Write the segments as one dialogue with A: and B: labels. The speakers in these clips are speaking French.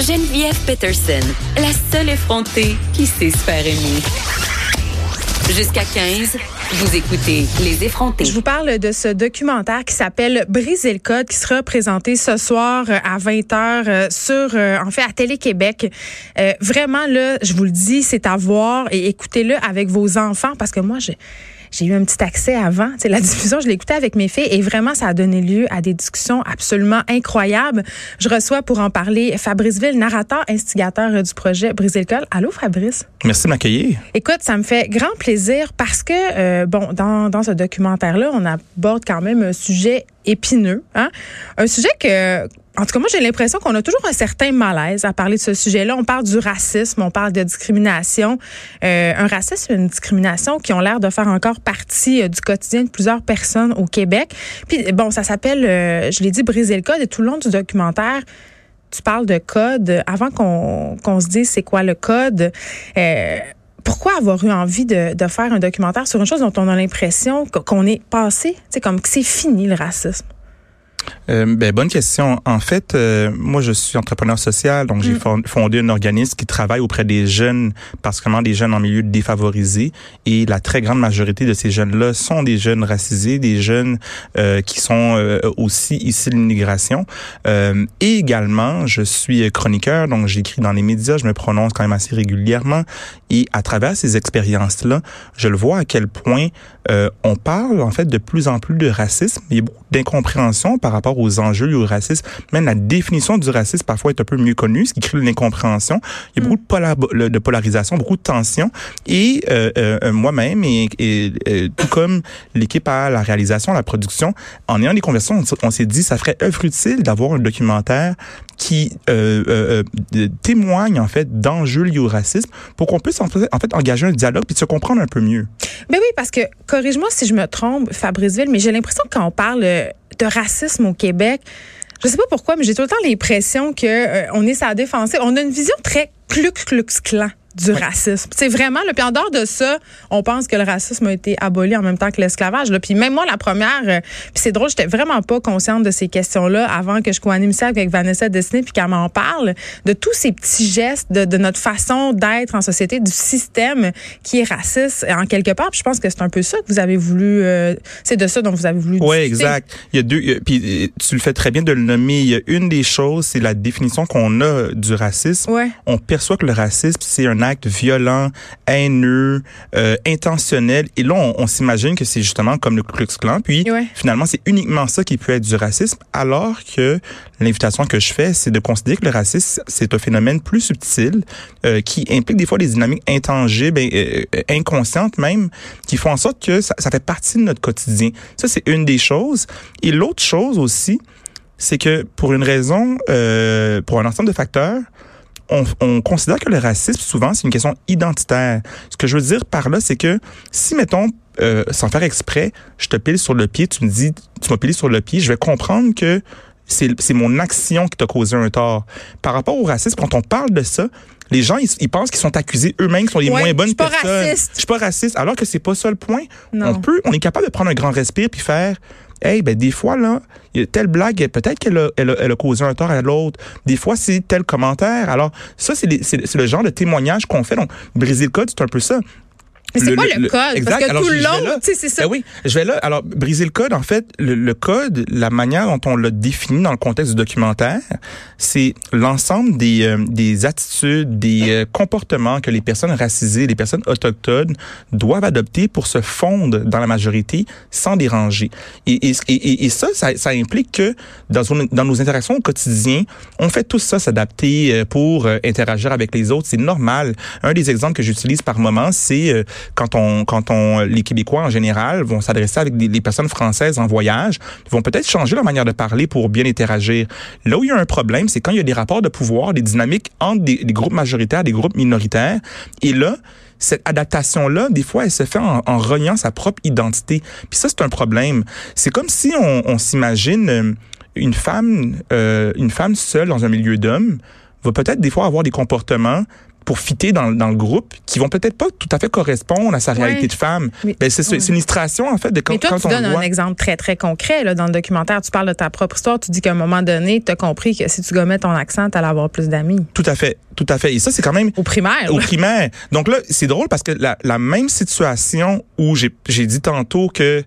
A: Geneviève Peterson, la seule effrontée qui sait se faire aimer. Jusqu'à 15, vous écoutez Les effrontés.
B: Je vous parle de ce documentaire qui s'appelle Briser le code qui sera présenté ce soir euh, à 20h euh, sur euh, en fait à Télé-Québec. vraiment là, je vous le dis, c'est à voir et écoutez-le avec vos enfants parce que moi j'ai j'ai eu un petit accès avant. C'est la diffusion, je écouté avec mes filles et vraiment, ça a donné lieu à des discussions absolument incroyables. Je reçois pour en parler Fabrice Ville, narrateur, instigateur du projet Briser le col. Allô, Fabrice?
C: Merci de m'accueillir.
B: Écoute, ça me fait grand plaisir parce que, euh, bon, dans, dans ce documentaire-là, on aborde quand même un sujet épineux, hein? un sujet que en tout cas, moi, j'ai l'impression qu'on a toujours un certain malaise à parler de ce sujet-là. On parle du racisme, on parle de discrimination. Euh, un racisme et une discrimination qui ont l'air de faire encore partie euh, du quotidien de plusieurs personnes au Québec. Puis, bon, ça s'appelle, euh, je l'ai dit, briser le code. Et tout le long du documentaire, tu parles de code. Avant qu'on se dise c'est quoi le code, pourquoi avoir eu envie de, de, faire un documentaire sur une chose dont on a l'impression qu'on est passé, c'est comme que c'est fini le racisme?
C: Euh, ben, bonne question. En fait, euh, moi, je suis entrepreneur social, donc j'ai mm. fondé un organisme qui travaille auprès des jeunes, particulièrement des jeunes en milieu défavorisé. Et la très grande majorité de ces jeunes-là sont des jeunes racisés, des jeunes euh, qui sont euh, aussi issus de l'immigration. et également, je suis chroniqueur, donc j'écris dans les médias, je me prononce quand même assez régulièrement. Et à travers ces expériences-là, je le vois à quel point on parle en fait de plus en plus de racisme. Il y a beaucoup d'incompréhension par rapport aux enjeux et au racisme. Même la définition du racisme parfois est un peu mieux connue, ce qui crée l'incompréhension. Il y a beaucoup de, de, polarisation, beaucoup de tension. Et euh, euh, moi-même, et, et tout comme l'équipe à la réalisation, la production, en ayant des conversations, on, s'est dit ça ferait œuvre utile d'avoir un documentaire qui euh, témoigne en fait d'enjeux liés au racisme pour qu'on puisse en fait, en fait engager un dialogue puis se comprendre un peu mieux.
B: Mais oui, parce que corrige-moi si je me trompe, Fabrice Ville, mais j'ai l'impression que quand on parle de racisme au Québec, je sais pas pourquoi, mais j'ai tout le temps l'impression que euh, on est sa. On a une vision très cluc clux clan du racisme. C'est vraiment le puis en dehors de ça, on pense que le racisme a été aboli en même temps que l'esclavage. Puis même moi la première, euh, puis c'est drôle, j'étais vraiment pas consciente de ces questions-là avant que je co-anime ça avec Vanessa Destiné puis qu'elle m'en parle de tous ces petits gestes de, de notre façon d'être en société, du système qui est raciste en quelque part. Puis je pense que c'est un peu ça que vous avez voulu, euh, c'est de ça dont vous avez voulu.
C: Oui, exact. Il y a deux, puis tu le fais très bien de le nommer. Il y a une des choses, c'est la définition qu'on a du racisme.
B: Ouais.
C: On perçoit que le racisme c'est un acte violent, haineux, euh, intentionnel. Et là, on, s'imagine que c'est justement comme le Ku Klux Klan. Puis finalement, c'est uniquement ça qui peut être du racisme, alors que l'invitation que je fais, c'est de considérer que le racisme, c'est un phénomène plus subtil euh, qui implique des fois des dynamiques intangibles, euh, inconscientes même, qui font en sorte que ça, ça fait partie de notre quotidien. Ça, c'est une des choses. Et l'autre chose aussi, c'est que pour une raison, euh, pour un ensemble de facteurs, on, on, considère que le racisme, souvent, c'est une question identitaire. Ce que je veux dire par là, c'est que si, mettons, euh, sans faire exprès, je te pile sur le pied, tu me dis, tu m'as pilé sur le pied, je vais comprendre que c'est mon action qui t'a causé un tort. Par rapport au racisme, quand on parle de ça, les gens, ils, pensent qu'ils sont accusés eux-mêmes, qu'ils sont les moins bonnes personnes. Je
B: suis
C: Je suis pas raciste. Alors que c'est pas ça le point. On peut, on est capable de prendre un grand respire puis faire, hey, ben des fois là, telle blague, peut-être qu'elle a, elle a, causé un tort à l'autre. Des fois, c'est tel commentaire. Alors ça, c'est le genre de témoignage qu'on fait. Donc, briser le code, c'est un peu ça.
B: C'est quoi le, code? Parce que tout le long, tu sais, c'est ça.
C: Ben oui, je vais là. Alors, briser le code, en fait, le, code, la manière dont on l'a défini dans le contexte du documentaire, c'est l'ensemble des, euh, des attitudes, des euh, comportements que les personnes racisées, les personnes autochtones doivent adopter pour se fondre dans la majorité sans déranger. Et, et, et, et ça, ça, ça, implique que dans, dans nos interactions au quotidien, on fait tout ça, s'adapter euh, pour interagir avec les autres. C'est normal. Un des exemples que j'utilise par moment, c'est quand on, quand on, les Québécois en général vont s'adresser avec des, personnes françaises en voyage, vont peut-être changer leur manière de parler pour bien interagir. Là où il y a un problème, c'est quand il y a des rapports de pouvoir, des dynamiques entre des, groupes majoritaires, des groupes minoritaires. Et là, cette adaptation-là, des fois, elle se fait en, en sa propre identité. Puis ça, c'est un problème. C'est comme si on, on s'imagine euh, une femme, euh, une femme seule dans un milieu d'hommes va peut-être des fois avoir des comportements pour fitter dans, dans le groupe qui vont peut-être pas tout à fait correspondre à sa réalité de femme.
B: Mais-
C: Ben, c'est une illustration en fait de quand,
B: Mais toi,
C: quand
B: tu
C: on
B: donnes
C: voit.
B: un exemple très, très concret là, dans le documentaire. Tu parles de ta propre histoire. Tu dis qu'à un moment donné, tu as compris que si tu gommais ton accent, tu allais avoir plus d'amis.
C: Tout à fait, tout à fait. Et ça c'est quand même
B: Au primaire.
C: au primaire. Donc là, c'est drôle parce que la, la même situation où j'ai j'ai dit tantôt que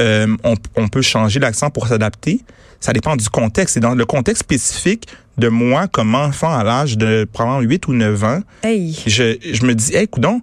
C: euh, on, on peut changer l'accent pour s'adapter, ça dépend du contexte. Et dans le contexte spécifique de moi comme enfant à l'âge de probablement 8 ou 9 ans,
B: Hey.
C: je, je me dis, hey, coudon,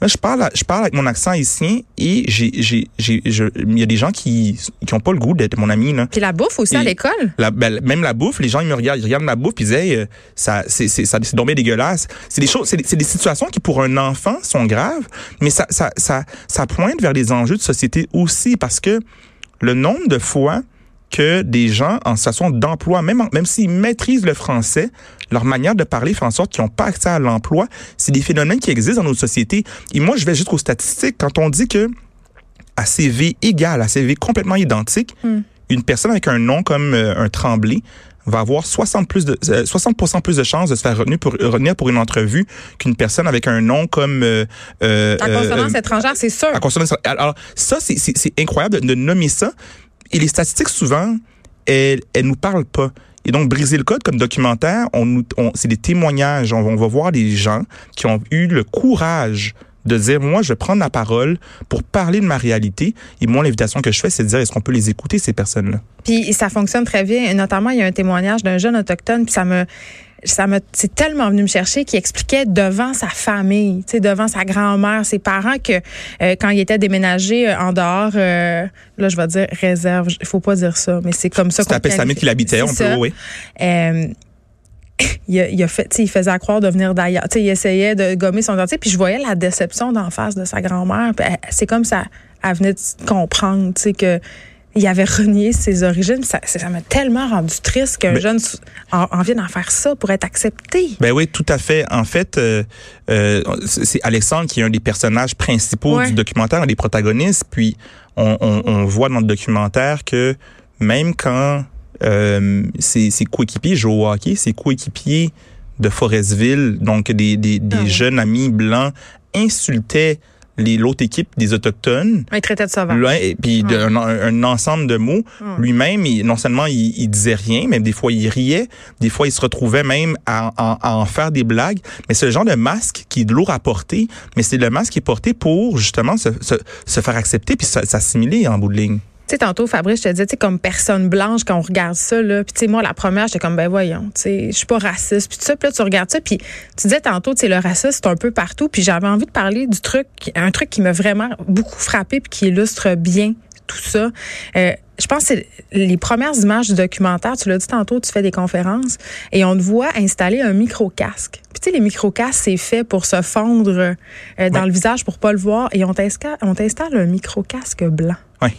C: là, je parle, à- je parle avec mon accent haïtien et j'ai, j'ai, j'ai, il y a des gens qui, qui ont pas le goût d'être mon ami, là.
B: Puis la bouffe aussi à l'école?
C: La, ben, même la bouffe, les gens ils me regardent, ils regardent ma bouffe puis ils disent hey, euh, ça c'est c'est ça c'est bien dégueulasse. C'est des choses c'est des situations qui pour un enfant sont graves, mais ça ça ça ça pointe vers les enjeux de société aussi parce que le nombre de fois que des gens en situation d'emploi, même, en- même s'ils maîtrisent le français, leur manière de parler fait en sorte qu'ils n'ont pas accès à l'emploi. C'est des phénomènes qui existent dans nos sociétés. Et moi, je vais jusqu'aux statistiques. Quand on dit que à CV égal, à CV complètement identique,
B: Hmm.
C: une personne avec un nom comme euh, un Tremblay va avoir 60 plus de euh, 60% plus de chances de se faire retenir pour retenir pour une entrevue qu'une personne avec un nom comme euh, euh, euh,
B: consonance étrangère, c'est sûr.
C: à consonance- Alors, ça, c'est- c'est c'est incroyable de nommer ça. Et les statistiques, souvent, elles, elles nous parlent pas. Et donc, briser le code comme documentaire, on, on, c'est des témoignages. On, on va voir des gens qui ont eu le courage de dire, moi, je vais prendre la parole pour parler de ma réalité. Et moi, l'invitation que je fais, c'est de dire, est-ce qu'on peut les écouter, ces personnes-là?
B: Puis ça fonctionne très bien. Notamment, il y a un témoignage d'un jeune autochtone, puis ça me ça me c'est tellement venu me chercher qui expliquait devant sa famille, tu sais devant sa grand-mère, ses parents que euh, quand il était déménagé euh, en dehors euh, là je vais dire réserve, il faut pas dire ça, mais c'est comme ça
C: C'est à qu'il habitait, on peut, oui.
B: Euh, il, a, il a fait, tu sais, il faisait croire de venir d'ailleurs. Tu sais, il essayait de gommer son dentier, puis je voyais la déception d'en face de sa grand-mère. C'est comme ça, elle venait de comprendre, tu sais, que il avait renié ses origines. Ça ça m'a tellement rendu triste qu'un
C: Mais-
B: jeune en, en vienne d'en faire ça pour être accepté.
C: Ben oui, tout à fait. En fait, euh, euh, c'est Alexandre qui est un des personnages principaux
B: Ouais.
C: du documentaire, un des protagonistes. Puis on, on, on voit dans le documentaire que même quand euh, ses, ses coéquipiers jouent au hockey, ses coéquipiers de Forestville, donc des, des, des
B: Ah ouais.
C: jeunes amis blancs, insultaient l'autre équipe des autochtones.
B: Il traitait de sauvage.
C: Là, et puis de- un, un ensemble de mots. Lui-même, il- non seulement il, il disait rien, mais des fois il riait, des fois il se retrouvait même à, à- à en faire des blagues. Mais c'est le genre de masque qui est lourd à porter, mais c'est le masque qui est porté pour justement se, se, se faire accepter puis s'assimiler en bout de ligne.
B: Tu sais, tantôt, Fabrice, je te disais, tu sais, comme personne blanche, quand on regarde ça, là, puis tu sais, moi, la première, j'étais comme, ben voyons, tu sais, je suis pas raciste, puis tout ça, puis là, tu regardes ça, puis tu disais tantôt, tu sais, le racisme, c'est un peu partout, puis j'avais envie de parler du truc, un truc qui m'a vraiment beaucoup frappé, puis qui illustre bien tout ça. Euh, je pense que c'est les premières images du documentaire, tu l'as dit tantôt, tu fais des conférences, et on te voit installer un micro-casque. Puis tu sais, les micro-casques, c'est fait pour se fondre euh, dans
C: Ouais.
B: le visage pour pas le voir, et on t'installe, on t'installe un micro-casque blanc.
C: Ouais.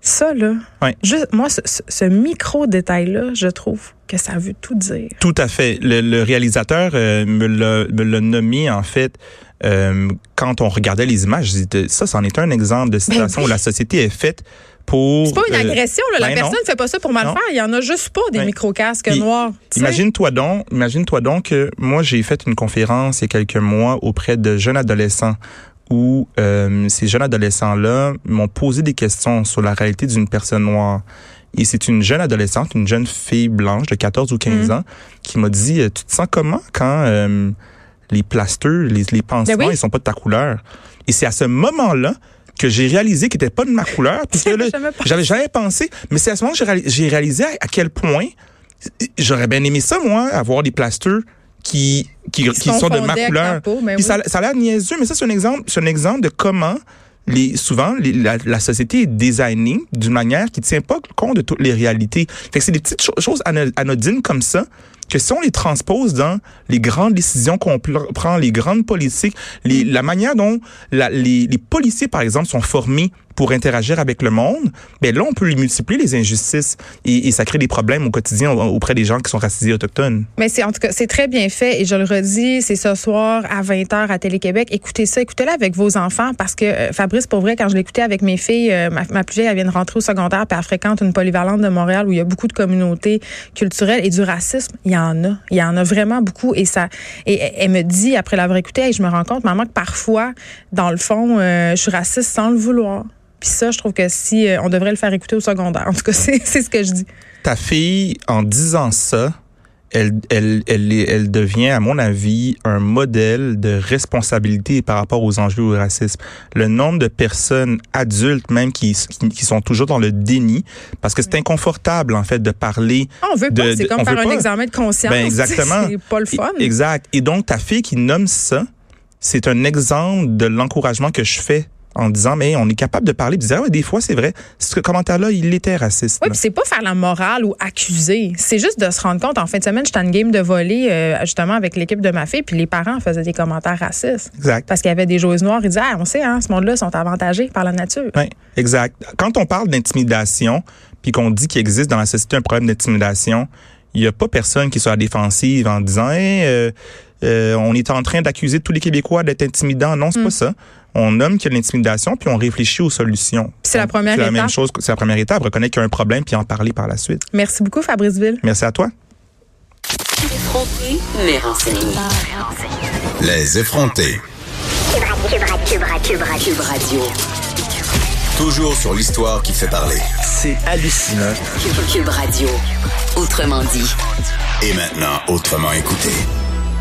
B: Ça, là, juste, moi, ce, micro-détail-là, je trouve que ça veut tout dire.
C: Tout à fait. Le, le réalisateur euh, me l'a nommé en fait euh, quand on regardait les images. Ça, c'en est un exemple de situation
B: Ben
C: où la société est faite pour.
B: C'est pas une
C: euh,
B: agression, là. La
C: ben
B: personne ne fait pas ça pour mal
C: Non.
B: faire. Il y en a juste pas des micro-casques noirs.
C: Imagine-toi donc, imagine-toi donc que moi j'ai fait une conférence il y a quelques mois auprès de jeunes adolescents où euh, ces jeunes adolescents-là m'ont posé des questions sur la réalité d'une personne noire. Et c'est une jeune adolescente, une jeune fille blanche de 14 ou 15
B: Mhm.
C: ans qui m'a dit euh, Tu te sens comment quand euh, les plasters, les, les pansements,
B: Ben oui.
C: ils sont pas de ta couleur? Et c'est à ce moment-là que j'ai réalisé qu'ils n'étaient pas de ma couleur.
B: J'avais jamais pensé.
C: Mais c'est à ce moment que j'ai réali- j'ai réalisé à, quel point j'aurais bien aimé ça, moi, avoir des plasters qui, qui,
B: Qui
C: sont de ma couleur.
B: peau, oui.
C: ça, ça a l'air niaiseux, mais ça, c'est un exemple, c'est un exemple de comment les, souvent, les- la, la société est designée d'une manière qui tient pas compte de toutes les réalités. Fait que c'est des petites cho- choses ano- anodines comme ça que si on les transpose dans les grandes décisions qu'on prend, les grandes politiques, les, la manière dont la- les, les policiers, par exemple, sont formés pour interagir avec le monde, ben là, on peut multiplier les injustices et, et ça crée des problèmes au quotidien au- auprès des gens qui sont racisés autochtones.
B: Mais c'est en tout cas, c'est très bien fait et je le redis, c'est ce soir à 20h à Télé-Québec. Écoutez ça, écoutez-le avec vos enfants parce que euh, Fabrice, pour vrai, quand je l'écoutais avec mes filles, euh, ma, ma plus vieille, elle vient de rentrer au secondaire puis elle fréquente une polyvalente de Montréal où il y a beaucoup de communautés culturelles et du racisme. En a. Il y en a vraiment beaucoup. Et ça, et elle me dit, après l'avoir écouté, je me rends compte, maman, que parfois, dans le fond, euh, je suis raciste sans le vouloir. Puis ça, je trouve que si on devrait le faire écouter au secondaire. En tout cas, c'est ce que je dis.
C: Ta fille, en disant ça, elle, elle, elle, elle devient, à mon avis, un modèle de responsabilité par rapport aux enjeux du racisme. Le nombre de personnes adultes même qui, qui, sont toujours dans le déni, parce que c'est inconfortable en fait de parler.
B: Ah, on veut pas, c'est comme faire un examen de conscience.
C: Ben exactement.
B: C'est pas le fun.
C: Exact. Et donc ta fille qui nomme ça, c'est un exemple de l'encouragement que je fais en disant mais on est capable de parler, de dire ah des fois c'est vrai, ce commentaire-là il était raciste.
B: Oui, puis c'est pas faire la morale ou accuser, c'est juste de se rendre compte. En fin de semaine, j'étais une game de volley euh, justement avec l'équipe de ma fille, puis les parents faisaient des commentaires racistes.
C: Exact.
B: Parce qu'il y avait des joueuses noires, ils disaient ah on sait hein, ce monde-là sont avantagés par la nature.
C: Oui, exact. Quand on parle d'intimidation, puis qu'on dit qu'il existe dans la société un problème d'intimidation, il n'y a pas personne qui soit à défensive en disant euh, euh, on est en train d'accuser tous les Québécois d'être intimidants. Non, c'est pas mm. ça. On nomme qu'il y a l'intimidation, puis on réfléchit aux solutions.
B: C'est la première étape.
C: C'est la même chose. C'est la première étape. Reconnaître qu'il y a un problème, puis en parler par la suite.
B: Merci beaucoup, Fabrice Ville.
C: Merci à toi.
D: Les effrontés. Radio. Toujours sur l'histoire qui fait parler.
E: C'est hallucinant.
A: Cube Radio. Autrement dit.
D: Et maintenant, autrement écouté.